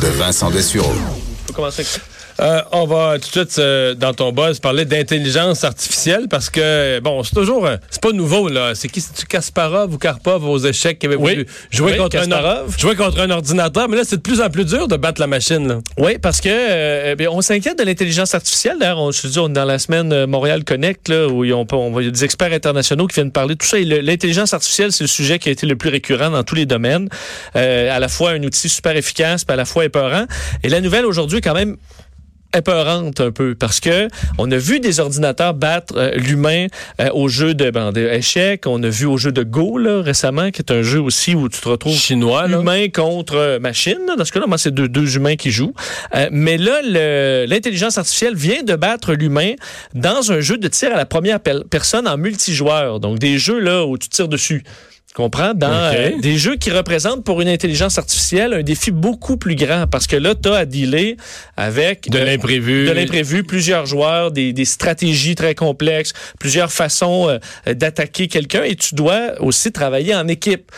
De Vincent Dessureau. Euh, on va tout de suite euh, dans ton buzz parler d'intelligence artificielle parce que bon c'est toujours euh, c'est pas nouveau là c'est qui? C'est Kasparov ou Karpov aux échecs? Qui avait Oui. voulu jouer Oui, contre un jouer contre un ordinateur mais là c'est de plus en plus dur de battre la machine là. Oui, parce que bien, on s'inquiète de l'intelligence artificielle. D'ailleurs, on, je te dis, on est dans la semaine Montréal Connect, là, où ils ont, on, il y a des experts internationaux qui viennent parler de tout ça. L'intelligence artificielle, c'est le sujet qui a été le plus récurrent dans tous les domaines. À la fois un outil super efficace, puis à la fois épeurant. Et la nouvelle aujourd'hui quand même épeurante un peu parce que on a vu des ordinateurs battre euh, l'humain euh, au jeu de ben, d'échecs, on a vu au jeu de Go là, récemment qui est un jeu aussi où tu te retrouves Chinois là. humain contre euh, machine. là. Dans ce cas-là, moi, c'est deux, deux humains qui jouent. Euh, mais là, l'intelligence artificielle vient de battre l'humain dans un jeu de tir à la première personne en multijoueur. Donc, des jeux là où tu tires dessus. Tu comprends? Dans euh, des jeux qui représentent pour une intelligence artificielle un défi beaucoup plus grand parce que là, tu as à dealer avec de euh, l'imprévu. de l'imprévu, plusieurs joueurs, des, des stratégies très complexes, plusieurs façons euh, d'attaquer quelqu'un et tu dois aussi travailler en équipe.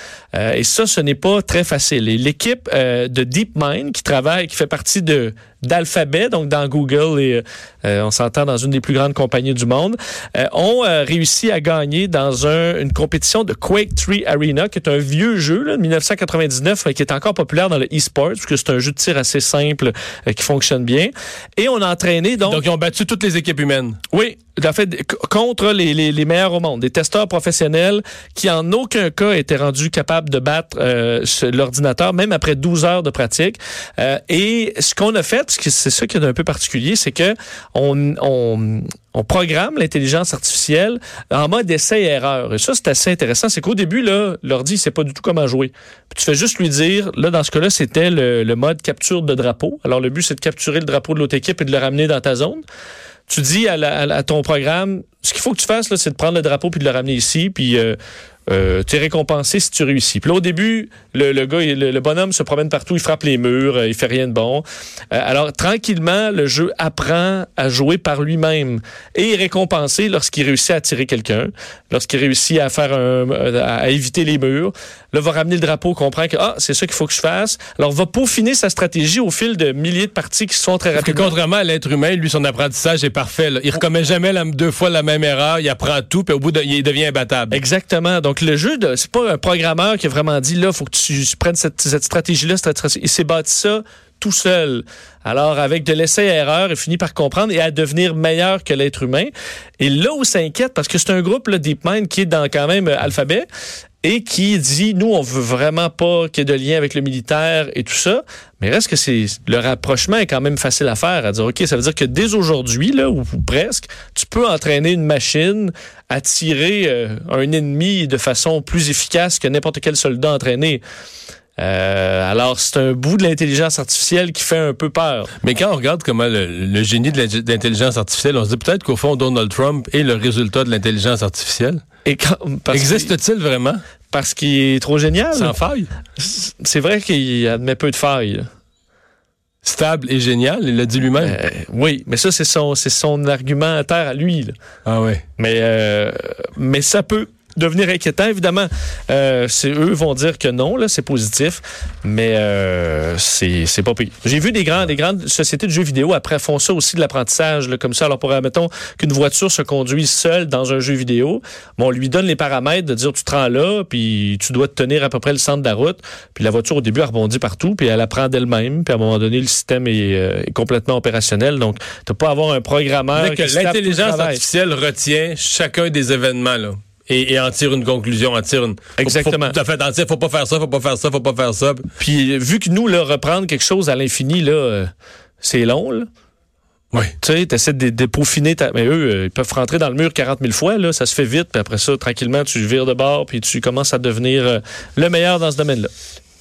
Et ça, ce n'est pas très facile. Et l'équipe de DeepMind qui travaille, qui fait partie de d'Alphabet, donc dans Google et euh, on s'entend dans une des plus grandes compagnies du monde, euh, ont euh, réussi à gagner dans un- une compétition de Quake 3 Arena, qui est un vieux jeu là, de 1999, euh, qui est encore populaire dans le e-sport, parce que c'est un jeu de tir assez simple euh, qui fonctionne bien. Et on a entraîné donc, Donc ils ont battu toutes les équipes humaines. oui, en fait, contre les, meilleurs au monde, des testeurs professionnels qui en aucun cas étaient rendus capables de battre euh, l'ordinateur, même après 12 heures de pratique. Euh, et ce qu'on a fait, c'est ça qui est un peu particulier, c'est que on, on, on programme l'intelligence artificielle en mode essai-erreur. Et ça, c'est assez intéressant. C'est qu'au début, là, l'ordi, il sait pas du tout comment jouer. Puis tu fais juste lui dire, là, dans ce cas-là, c'était le, le mode capture de drapeau. Alors, le but, c'est de capturer le drapeau de l'autre équipe et de le ramener dans ta zone tu dis à, ton programme, ce qu'il faut que tu fasses, c'est de prendre le drapeau puis de le ramener ici, puis euh, euh, tu es récompensé si tu réussis. Puis là, au début, le, gars, le, bonhomme se promène partout, il frappe les murs, euh, il fait rien de bon. Euh, alors, tranquillement, le jeu apprend à jouer par lui-même et est récompensé lorsqu'il réussit à tirer quelqu'un, lorsqu'il réussit à faire à éviter les murs. Là, va ramener le drapeau, comprend que ah, c'est ça qu'il faut que je fasse. Alors, va peaufiner sa stratégie au fil de milliers de parties qui se font très Parce que contrairement à l'être humain, lui, son apprentissage est parfais. là. Il recommet jamais la- deux fois la même erreur. Il apprend tout, puis au bout, de, il devient imbattable. Exactement. Donc le jeu, de- c'est pas un programmeur qui a vraiment dit là, faut que tu prennes cette, cette stratégie-là. stratégie- Il s'est bâti ça tout seul. Alors avec de l'essai-erreur, il finit par comprendre et à devenir meilleur que l'être humain. Et là où ça inquiète, parce que c'est un groupe là, DeepMind qui est dans quand même euh, Alphabet et qui dit nous on veut vraiment pas qu'il y ait de lien avec le militaire et tout ça. Mais reste que c'est le rapprochement est quand même facile à faire à dire ok ça veut dire que dès aujourd'hui là ou, presque tu peux entraîner une machine à tirer euh, un ennemi de façon plus efficace que n'importe quel soldat entraîné Euh, alors c'est un bout de l'intelligence artificielle qui fait un peu peur Mais quand on regarde comment le, le génie de l'intelligence artificielle, on se dit peut-être qu'au fond, Donald Trump est le résultat de l'intelligence artificielle. Existe-t-il vraiment? parce qu'il est trop génial? Sans faille? c'est vrai qu'il admet peu de failles. Stable et génial, il l'a dit lui-même. Euh, oui mais ça c'est son c'est son argumentaire à lui là. ah ouais. Mais, euh, mais ça peut devenir inquiétant. Évidemment, euh, c'est eux vont dire que non, là, c'est positif, mais euh, c'est c'est pas pire. J'ai vu des grands, des grandes sociétés de jeux vidéo après font ça aussi de l'apprentissage, là, comme ça. Alors, pour mettons qu'une voiture se conduise seule dans un jeu vidéo, bon, on lui donne les paramètres de dire tu te rends là, puis tu dois te tenir à peu près le centre de la route, puis la voiture au début elle rebondit partout, puis elle apprend d'elle-même, puis à un moment donné le système est, euh, est complètement opérationnel. Donc, tu pas à avoir un programmeur l'intelligence artificielle retient chacun des événements, là. Et, et en tire une conclusion, en tire une. Exactement. Faut, tout à fait, en tire, faut pas faire ça, faut pas faire ça, faut pas faire ça. Puis vu que nous, là, reprendre quelque chose à l'infini, là, euh, c'est long, là. Oui. Tu sais, t'essaies de, de peaufiner ta... Mais eux, euh, ils peuvent rentrer dans le mur 40 000 fois, là. Ça se fait vite. Puis après ça, tranquillement, tu vires de bord, puis tu commences à devenir euh, le meilleur dans ce domaine-là.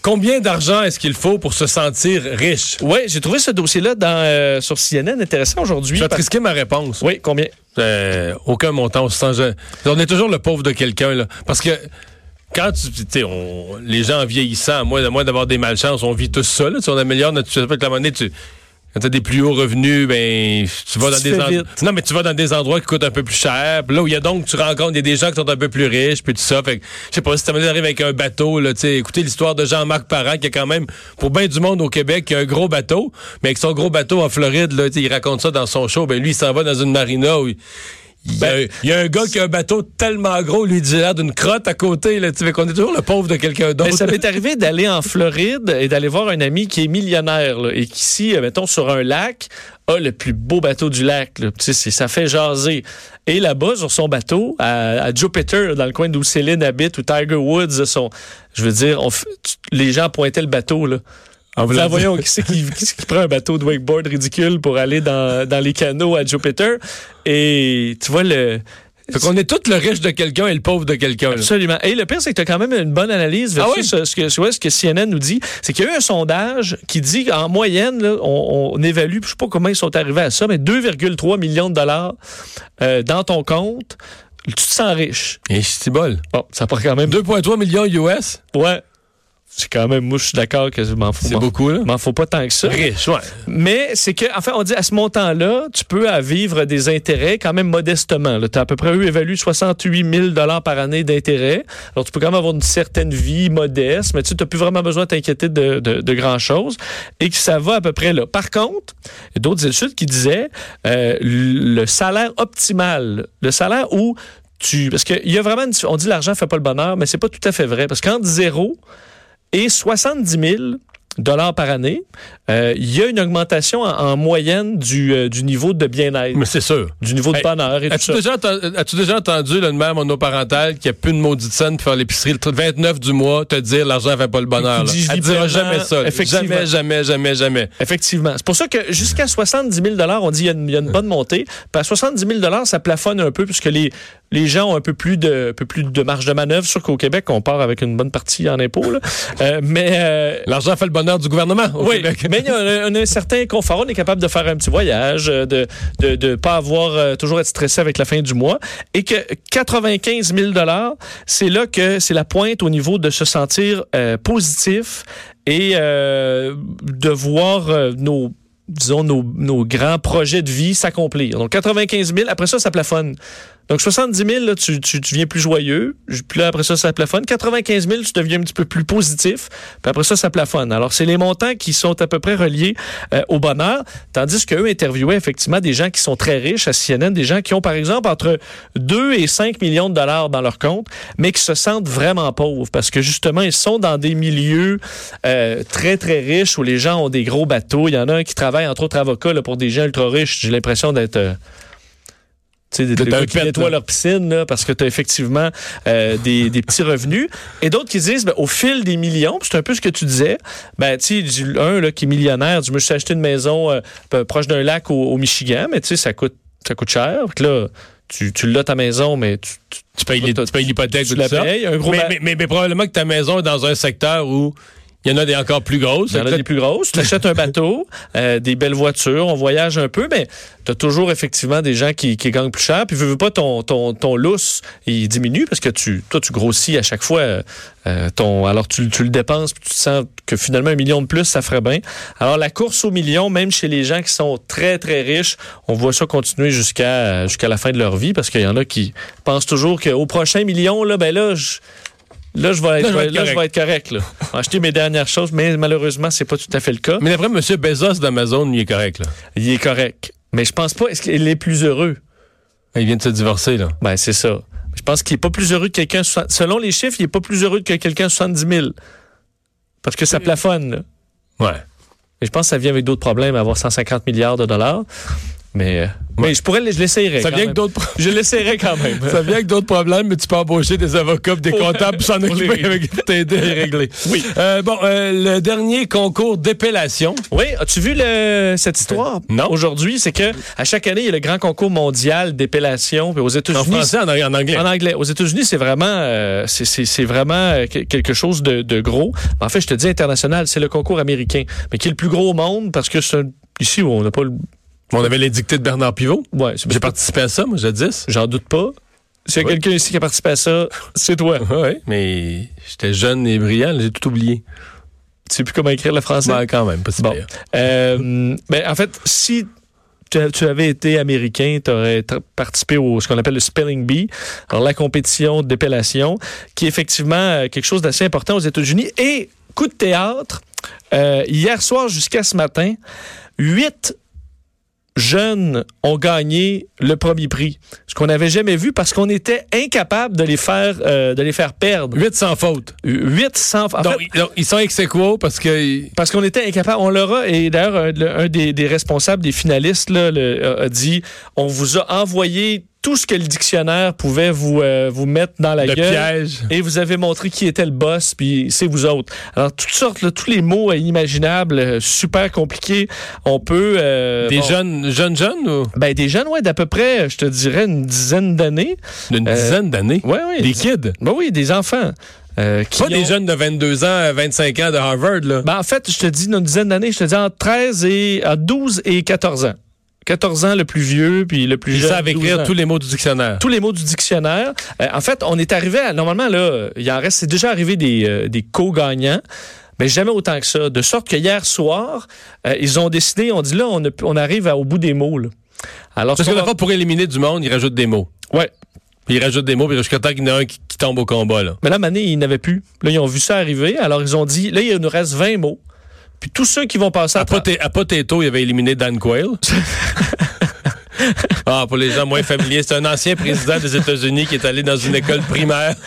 Combien d'argent est-ce qu'il faut pour se sentir riche? Oui, j'ai trouvé ce dossier-là dans, euh, sur CNN intéressant aujourd'hui. Je vais te risquer ma réponse. Oui, combien? Euh, aucun montant, on se sent jamais- On est toujours le pauvre de quelqu'un, là. Parce que quand tu on- les gens en vieillissant, à moins, moins d'avoir des malchances, on vit tous ça, là. On améliore notre situation. À un moment donné, tu, Quand t'as des plus hauts revenus, ben tu vas Tu dans des fais en- vite. non mais tu vas dans des endroits qui coûtent un peu plus cher. Puis là où il y a donc tu rencontres il y a des gens qui sont un peu plus riches puis tout ça. Fait que je sais pas si tu arrives avec un bateau là, tu sais, écoutez l'histoire de Jean-Marc Parent qui est quand même pour bien du monde au Québec qui a un gros bateau, mais avec son gros bateau en Floride là, tu il raconte ça dans son show. Ben lui il s'en va dans une marina où il il y, a, il y a un gars qui a un bateau tellement gros, lui, dit l'air d'une crotte à côté. Là, tu sais, qu'on est toujours le pauvre de quelqu'un Mais d'autre. ça m'est arrivé d'aller en Floride et d'aller voir un ami qui est millionnaire là, et qui, ici, euh, mettons, sur un lac, a le plus beau bateau du lac. là. Ça fait jaser. Et là-bas, sur son bateau, à, à Jupiter, dans le coin d'où Céline habite, où Tiger Woods sont, je veux dire, on les gens pointaient le bateau. Là. En dire- voyons, qui c'est qui, qui c'est qui prend un bateau de wakeboard ridicule pour aller dans, dans les canaux à Jupiter? Et tu vois le... Fait qu'on est tous le riche de quelqu'un et le pauvre de quelqu'un. Absolument. Et le pire, c'est que tu as quand même une bonne analyse Ah versus ce, ce que, ouais, ce que CNN nous dit. C'est qu'il y a eu un sondage qui dit qu'en moyenne, là, on, on évalue, je sais pas comment ils sont arrivés à ça, mais 2,3 millions de dollars euh, dans ton compte. Tu te sens riche. Et je bol. Bon, ça prend quand même... 2,3 millions US. Ouais. C'est quand même... Moi, je suis d'accord que je m'en fous. C'est beaucoup, là. m'en faut pas tant que ça. Riche, ouais. Mais c'est que, enfin, on dit à ce montant-là, tu peux à vivre des intérêts quand même modestement. Tu as à peu près eu évalué 68 000 par année d'intérêts. Alors, tu peux quand même avoir une certaine vie modeste, mais tu n'as plus vraiment besoin de t'inquiéter de, de, de grand-chose et que ça va à peu près là. Par contre, il y a d'autres études qui disaient euh, le salaire optimal, le salaire où tu... Parce qu'il y a vraiment... une- on dit l'argent fait pas le bonheur, mais c'est pas tout à fait vrai. Parce qu'entre zéro et 70 000 dollars par année, euh, il y a une augmentation en, en moyenne du, euh, du niveau de bien-être, Mais c'est sûr. du niveau de Hey, bonheur et tout As-tu ça. déjà, as-tu déjà entendu là, une mère monoparentale qui a plus de maudite scène pour faire l'épicerie le 29 du mois te dire l'argent fait pas le bonheur? Dit, Elle dira jamais ça. Jamais, jamais, jamais, jamais. Effectivement. C'est pour ça que jusqu'à 70 000 on dit qu'il y, a une- il y a une bonne montée. Puis à 70 000 ça plafonne un peu puisque les, les gens ont un peu plus de, un peu plus de marge de manœuvre. Sûr qu'au Québec, on part avec une bonne partie en impôts. là. Euh, mais L'argent fait le bonheur du gouvernement au oui, Québec. mais il y a un, certain confort. On est capable de faire un petit voyage, euh, de de, de pas avoir euh, toujours être stressé avec la fin du mois, et que 95 000 dollars, c'est là que c'est la pointe au niveau de se sentir euh, positif et euh, de voir nos disons, nos, nos grands projets de vie s'accomplir. Donc, 95 000, après ça, ça plafonne. Donc, 70 000, là, tu, tu, deviens plus joyeux. Puis là, après ça, ça plafonne. 95 000, tu deviens un petit peu plus positif. Puis après ça, ça plafonne. Alors, c'est les montants qui sont à peu près reliés euh, au bonheur. Tandis qu'eux interviewaient effectivement des gens qui sont très riches à CNN, des gens qui ont, par exemple, entre 2 et 5 millions de dollars dans leur compte, mais qui se sentent vraiment pauvres parce que, justement, ils sont dans des milieux euh, très, très riches où les gens ont des gros bateaux. Il y en a un qui travaille, entre autres, avocat là, pour des gens ultra riches. J'ai l'impression d'être... euh, tu sais, des qui nettoient leur piscine là, parce que tu as effectivement euh, des, des petits revenus. Et d'autres qui disent, ben, au fil des millions, c'est un peu ce que tu disais, ben, tu sais, du- un là, qui est millionnaire, je me suis acheté une maison euh, proche d'un lac au, au Michigan, mais tu sais, ça coûte, ça coûte cher. Puis là, tu, tu l'as ta maison, mais tu, tu, Tu payes les- tu payes l'hypothèque tu tout la ça. payes. Un gros Mais, ba- mais, mais- mais probablement que ta maison est dans un secteur où il y en a des encore plus grosses. Il y en a des plus grosses. Tu achètes un bateau, euh, des belles voitures, on voyage un peu, mais tu as toujours effectivement des gens qui, gagnent plus cher. Puis, veux, veux pas, ton, ton, ton lousse, il diminue parce que tu, toi, tu grossis à chaque fois. euh, ton, alors, tu, tu le dépenses, puis tu sens que finalement, un million de plus, ça ferait bien. Alors, la course au million, même chez les gens qui sont très, très riches, on voit ça continuer jusqu'à jusqu'à la fin de leur vie parce qu'il y en a qui pensent toujours qu'au prochain million, là, ben là, je. Là, je vais être, Là, je vais être là, je vais être correct. Là. Acheter mes dernières choses, mais malheureusement, c'est pas tout à fait le cas. Mais d'après M. Bezos d'Amazon, il est correct. Là. Il est correct. Mais je pense pas. Est-ce qu'il est plus heureux? Il vient de se divorcer. Là. Ben, c'est ça. Je pense qu'il est pas plus heureux que quelqu'un. Selon les chiffres, il est pas plus heureux que quelqu'un 70 000. Parce que ça plafonne, là. Ouais. Et je pense que ça vient avec d'autres problèmes, avoir 150 milliards de dollars. Mais, euh, mais je pourrais, je l'essayerais. Ça quand vient même. avec d'autres Je l'essayerais quand même. ça vient avec d'autres problèmes, mais tu peux embaucher des avocats, des comptables pour s'en occuper avec t'aider à régler. Oui. Euh, bon, euh, le dernier concours d'épellation. Oui, as-tu vu le- cette histoire? Non. Aujourd'hui, c'est que à chaque année, il y a le grand concours mondial d'épellation. Puis aux En États-Unis, français, en, en anglais. En anglais. Aux États-Unis, c'est vraiment, euh, c'est- vraiment que- quelque chose de, de gros. En fait, je te dis international, c'est le concours américain, mais qui est le plus gros au monde parce que c'est un- ici on n'a pas le. On avait les dictées de Bernard Pivot. Ouais, J'ai participé à ça, moi, jadis. J'en doute pas. S'il y a quelqu'un ici qui a participé à ça, c'est toi. Oui, mais j'étais jeune et brillant, j'ai tout oublié. Tu sais plus comment écrire le français? Ben, quand même, pas si Bon. Euh, ben, en fait, si tu, tu avais été américain, tu aurais participé au ce qu'on appelle le Spelling Bee, alors la compétition d'épellation, qui est effectivement euh, quelque chose d'assez important aux États-Unis. Et coup de théâtre, euh, hier soir jusqu'à ce matin, huit jeunes ont gagné le premier prix, ce qu'on n'avait jamais vu parce qu'on était incapable de les faire euh, de les faire perdre. 8 sans faute. Huit sans en Donc, donc, ils sont ex aequo parce que. parce qu'on était incapable. On leur a, et d'ailleurs, un, le- un des, des responsables, des finalistes, là, le- a dit on vous a envoyé tout ce que le dictionnaire pouvait vous, euh, vous mettre dans la Le gueule. piège. Et vous avez montré qui était le boss, puis c'est vous autres. Alors, toutes sortes, là, tous les mots euh, inimaginables, euh, super compliqués. On peut... euh, Des bon, jeunes, jeunes, jeunes ou? Ben, des jeunes, ouais, d'à peu près, je te dirais, une dizaine d'années. d'une Euh, dizaine d'années? Ouais, ouais. Des kids? Ben oui, des enfants. euh, qui Pas des jeunes de 22 ans, 25 ans de Harvard, là. Ben, en fait, je te dis une dizaine d'années, je te dis entre 13 et à 12 et 14 ans. 14 ans le plus vieux, puis le plus Ils jeune. savent 12 écrire tous les mots du dictionnaire. tous les mots du dictionnaire. Euh, en fait, on est arrivé à, normalement là, il en reste, c'est déjà arrivé des, euh, des co-gagnants. Mais jamais autant que ça. De sorte que hier soir, euh, ils ont décidé, on dit là, on, a- on arrive à- au bout des mots. là. Alors, Parce ce que fois, pour éliminer du monde, ils rajoutent des mots. ouais. Puis ils rajoutent des mots, puis jusqu'à temps qu'il y en a un qui, qui tombe au combat, là. Mais là, Mané, ils n'avaient plus. Là, ils ont vu ça arriver. Alors, ils ont dit, là, il nous reste 20 mots. Puis tous ceux qui vont passer à, À, Poté- à Potato, il avait éliminé Dan Quayle. ah, pour les gens moins familiers, c'est un ancien président des États-Unis qui est allé dans une école primaire.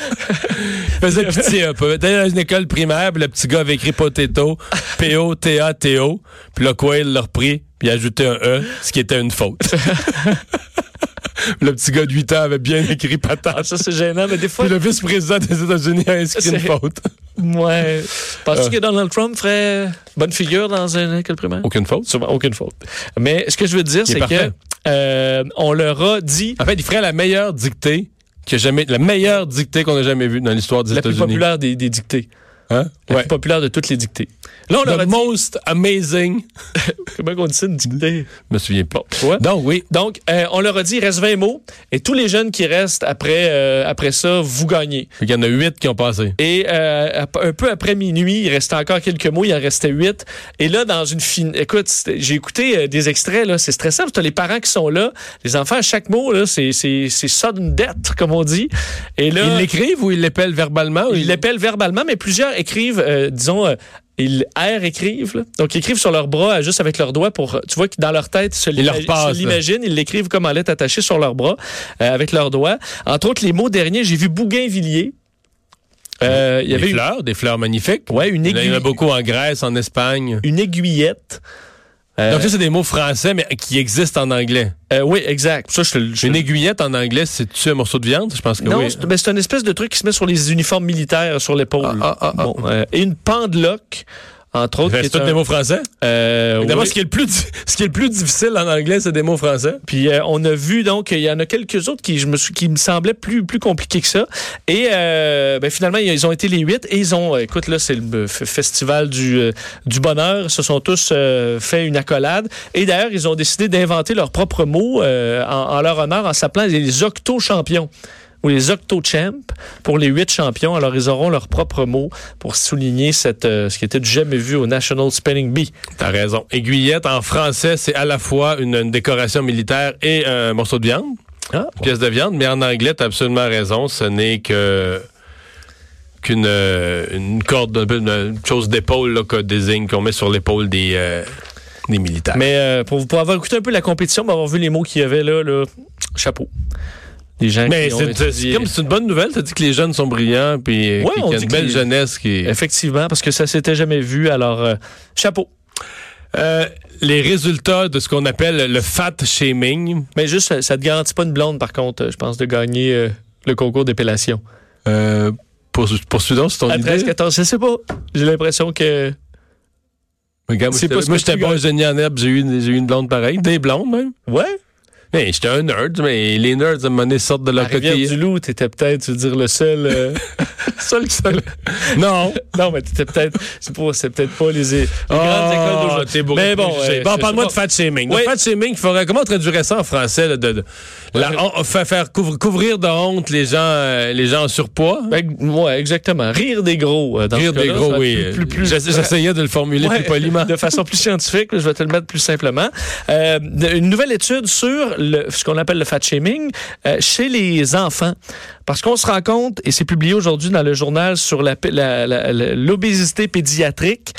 Il faisait pitié un peu. Il est allé dans une école primaire, puis le petit gars avait écrit Potato, P-O-T-A-T-O. Puis le Quayle l'a repris, puis il a ajouté un E, ce qui était une faute. le petit gars de 8 ans avait bien écrit patate. ça, c'est gênant, mais des fois, Puis le vice-président des États-Unis a inscrit une faute. Ouais. Penses-tu Euh. que Donald Trump ferait bonne figure dans une école primaire? Aucune faute. Sûrement, aucune faute. Mais ce que je veux dire, c'est que euh, on leur a dit En fait, il ferait la meilleure dictée que jamais, la meilleure dictée qu'on a jamais vue dans l'histoire des la plus États-Unis. populaire des, des dictées. Hein? La Ouais. plus populaire de toutes les dictées. Là, on leur a The dit... most amazing. Comment on dit ça, dictée? Je me souviens pas. Ouais. Donc, oui. Donc, euh, on leur a dit, il reste 20 mots. Et tous les jeunes qui restent après, euh, après ça, vous gagnez. Il y en a huit qui ont passé. Et euh, un peu après minuit, il restait encore quelques mots, il en restait huit. Et là, dans une fin... Écoute, j'ai écouté des extraits, là, c'est stressant, que t'as les parents qui sont là. Les enfants, à chaque mot, là, c'est, c'est, c'est sudden death, comme on dit. Et là... Ils l'écrivent ou ils l'épellent verbalement? ou Ils l'appellent verbalement, mais plusieurs écrivent, disons, ils R écrivent. là. Donc, ils écrivent sur leurs bras, juste avec leurs doigts, pour, tu vois, que dans leur tête, ils se l'imaginent, ils l'écrivent comme en lettres attachées sur leurs bras, euh, avec leurs doigts. Entre autres, les mots derniers, j'ai vu Bougainvilliers. Euh, il y Des avait une, fleurs, des fleurs magnifiques. ouais, une, Il y en a- il y en a aiguille- beaucoup en Grèce, en Espagne. une aiguillette. Euh, Donc, ça, c'est des mots français, mais qui existent en anglais. euh, oui, exact. Ça, je, Une aiguillette en anglais, c'est-tu un morceau de viande? Je pense que non, oui. c'est ben, c'est une espèce de truc qui se met sur les uniformes militaires sur l'épaule. Ah, ah, ah, ah. Bon, euh, et une pendeloque, entre autres. C'est un- des mots français? euh, oui. ce, qui est le plus, ce qui est le plus difficile en anglais, c'est des mots français. Puis euh, on a vu donc il y en a quelques autres qui je me suis- qui me semblaient plus plus compliqués que ça. Et euh, ben, finalement ils ont été les huit et ils ont euh, écoute là c'est le festival du euh, du bonheur. Ils se sont tous euh, fait une accolade et d'ailleurs ils ont décidé d'inventer leur propre mot euh, en, en leur honneur en s'appelant les octo champions ou les Octo-Champs pour les huit champions. Alors, ils auront leur propre mot pour souligner cette, euh, ce qui était du jamais vu au National Spelling Bee. T'as raison. Aiguillette, en français, c'est à la fois une, une décoration militaire et un morceau de viande, Ah, une pièce de viande, mais en anglais, t'as absolument raison. Ce n'est que qu'une euh, une corde, une, chose d'épaule qu'on désigne, qu'on met sur l'épaule des, euh, des militaires. Mais euh, pour, pour avoir écouté un peu la compétition, pour avoir vu les mots qu'il y avait là, là chapeau. Les gens Mais qui ont c'est comme c'est une bonne nouvelle. T'as dit que les jeunes sont brillants, puis euh, Ouais, qu'il y a une belle jeunesse qui. Effectivement, parce que ça s'était jamais vu. Alors, euh, chapeau. Euh, les résultats de ce qu'on appelle le fat shaming. Mais juste, ça, te garantit pas une blonde, par contre, je pense, de gagner euh, le concours d'épellation. Euh, pour, poursuivons, c'est ton À idée? 13, 14, je sais pas. J'ai l'impression que. Regarde, moi, j'étais- pas tu bon gagnes. ingénieur en herbe, j'ai eu, une- j'ai eu une blonde pareille. Des blondes, même. Ouais. Hey, J'étais un nerd, mais les nerds, à un moment donné, sortent de leur Rivière coquille. du Loup, t'étais peut-être, tu veux dire, le seul, euh, seul, seul. Non. Non, mais t'étais peut-être, c'est peut-être pas les, les Oh, grandes écoles d'aujourd'hui. Mais bon, euh, bon parle-moi de fat shaming. Oui. Fat shaming, il faudrait, comment on traduirait ça en français? là, de, de- la- Ouais. on- faire, couvrir, couvrir de honte les gens, euh, les gens en surpoids? Ben, ouais, exactement. Rire des gros. euh, Dans Rire des gros, ça oui. être Plus, plus, plus- J'essa- J'essayais de le formuler Ouais, plus poliment. De façon plus scientifique, je vais te le mettre plus simplement. Une nouvelle étude sur ce qu'on appelle le fat shaming euh, chez les enfants. Parce qu'on se rend compte, et c'est publié aujourd'hui dans le journal sur l'obésité pédiatrique,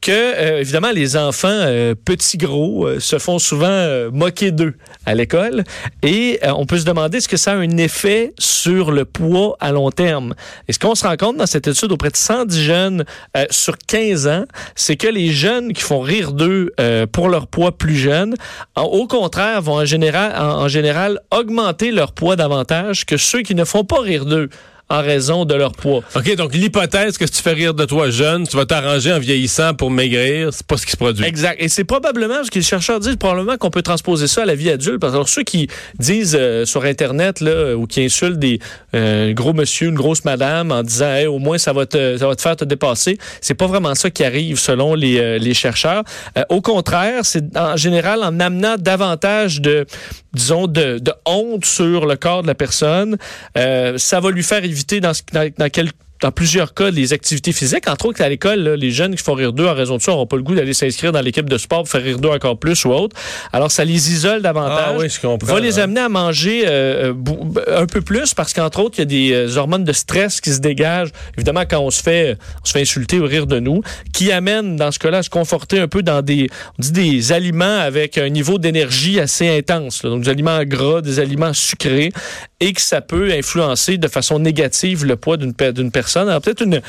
que, euh, évidemment, les enfants euh, petits gros euh, se font souvent moquer d'eux à l'école. Et on peut se demander est-ce que ça a un effet sur le poids à long terme? Et ce qu'on se rend compte dans cette étude auprès de 110 jeunes sur 15 ans, c'est que les jeunes qui font rire d'eux pour leur poids plus jeune, en- au contraire, vont en général, en général augmenter leur poids davantage que ceux qui ne font pas rire d'eux en raison de leur poids. OK, donc l'hypothèse que si tu fais rire de toi jeune, tu vas t'arranger en vieillissant pour maigrir, c'est pas ce qui se produit. Exact. Et c'est probablement, ce que les chercheurs disent, probablement qu'on peut transposer ça à la vie adulte. Parce que alors, ceux qui disent euh, sur Internet là, ou qui insultent des euh, gros monsieur, une grosse madame en disant Hey, au moins ça va te, ça va te faire te dépasser, c'est pas vraiment ça qui arrive selon les, euh, les chercheurs. Au contraire, c'est en général en amenant davantage de, disons, de, de honte sur le corps de la personne, ça va lui faire dans, dans, dans quel dans plusieurs cas, les activités physiques, entre autres à l'école, là, les jeunes qui font rire d'eux en raison de ça n'auront pas le goût d'aller s'inscrire dans l'équipe de sport pour faire rire d'eux encore plus ou autre. Alors, ça les isole davantage. Ah oui, je comprends. va les là. amener à manger euh, euh, un peu plus parce qu'entre autres, il y a des euh, hormones de stress qui se dégagent, évidemment, quand on se fait, on se fait insulter ou rire de nous, qui amènent, dans ce cas-là, à se conforter un peu dans des, on dit des aliments avec un niveau d'énergie assez intense. là. donc, des aliments gras, des aliments sucrés, et que ça peut influencer de façon négative le poids d'une personne. Alors, peut-être une,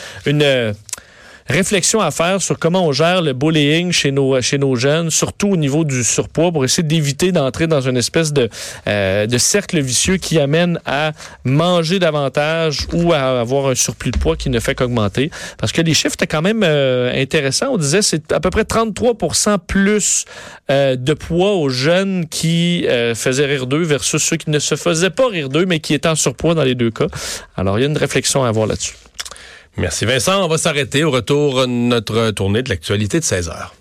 euh, réflexion à faire sur comment on gère le bullying chez nos, chez nos jeunes, surtout au niveau du surpoids, pour essayer d'éviter d'entrer dans une espèce de, euh, de cercle vicieux qui amène à manger davantage ou à avoir un surplus de poids qui ne fait qu'augmenter. Parce que les chiffres étaient quand même euh, intéressants. On disait c'est à peu près 33% plus euh, de poids aux jeunes qui euh, faisaient rire d'eux versus ceux qui ne se faisaient pas rire d'eux, mais qui étaient en surpoids dans les deux cas. Alors, il y a une réflexion à avoir là-dessus. Merci Vincent. On va s'arrêter au retour de notre tournée de l'actualité de 16 heures.